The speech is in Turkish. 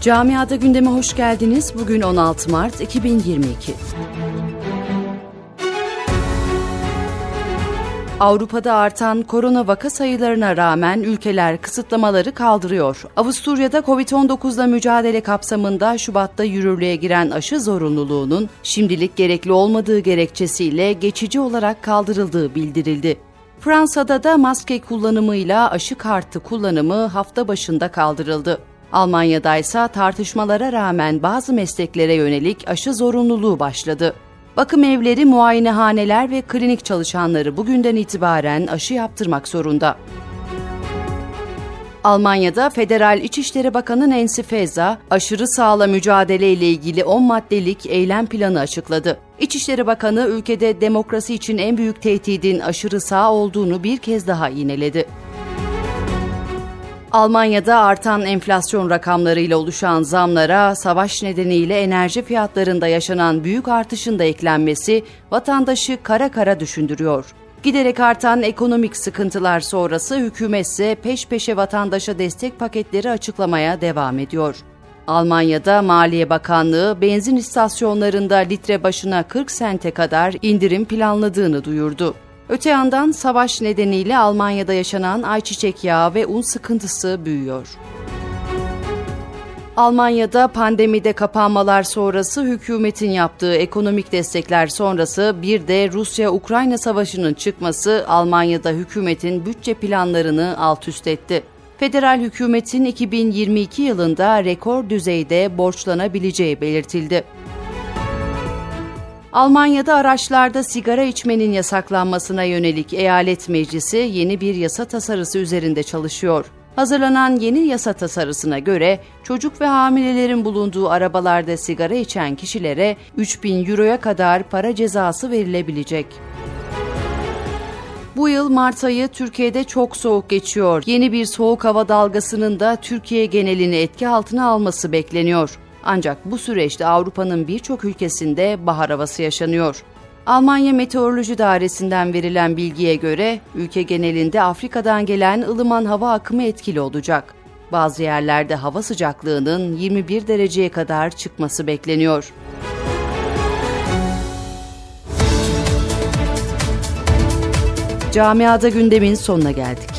Camiada gündeme hoş geldiniz. Bugün 16 Mart 2022. Avrupa'da artan korona vaka sayılarına rağmen ülkeler kısıtlamaları kaldırıyor. Avusturya'da Covid-19'la mücadele kapsamında Şubat'ta yürürlüğe giren aşı zorunluluğunun şimdilik gerekli olmadığı gerekçesiyle geçici olarak kaldırıldığı bildirildi. Fransa'da da maske kullanımıyla aşı kartı kullanımı hafta başında kaldırıldı. Almanya'da ise tartışmalara rağmen bazı mesleklere yönelik aşı zorunluluğu başladı. Bakım evleri, muayenehaneler ve klinik çalışanları bugünden itibaren aşı yaptırmak zorunda. Almanya'da Federal İçişleri Bakanı Nancy Faeser, aşırı sağla mücadele ile ilgili 10 maddelik eylem planı açıkladı. İçişleri Bakanı ülkede demokrasi için en büyük tehdidin aşırı sağ olduğunu bir kez daha yineledi. Almanya'da artan enflasyon rakamlarıyla oluşan zamlara, savaş nedeniyle enerji fiyatlarında yaşanan büyük artışın da eklenmesi vatandaşı kara kara düşündürüyor. Giderek artan ekonomik sıkıntılar sonrası hükümetse peş peşe vatandaşa destek paketleri açıklamaya devam ediyor. Almanya'da Maliye Bakanlığı benzin istasyonlarında litre başına 40 sente kadar indirim planladığını duyurdu. Öte yandan savaş nedeniyle Almanya'da yaşanan ayçiçek yağı ve un sıkıntısı büyüyor. Almanya'da pandemide kapanmalar sonrası hükümetin yaptığı ekonomik destekler sonrası bir de Rusya-Ukrayna savaşının çıkması Almanya'da hükümetin bütçe planlarını alt üst etti. Federal hükümetin 2022 yılında rekor düzeyde borçlanabileceği belirtildi. Almanya'da araçlarda sigara içmenin yasaklanmasına yönelik eyalet meclisi yeni bir yasa tasarısı üzerinde çalışıyor. Hazırlanan yeni yasa tasarısına göre çocuk ve hamilelerin bulunduğu arabalarda sigara içen kişilere 3000 euroya kadar para cezası verilebilecek. Bu yıl Mart ayı Türkiye'de çok soğuk geçiyor. Yeni bir soğuk hava dalgasının da Türkiye genelini etki altına alması bekleniyor. Ancak bu süreçte Avrupa'nın birçok ülkesinde bahar havası yaşanıyor. Almanya Meteoroloji Dairesi'nden verilen bilgiye göre ülke genelinde Afrika'dan gelen ılıman hava akımı etkili olacak. Bazı yerlerde hava sıcaklığının 21 dereceye kadar çıkması bekleniyor. Camiada gündemin sonuna geldik.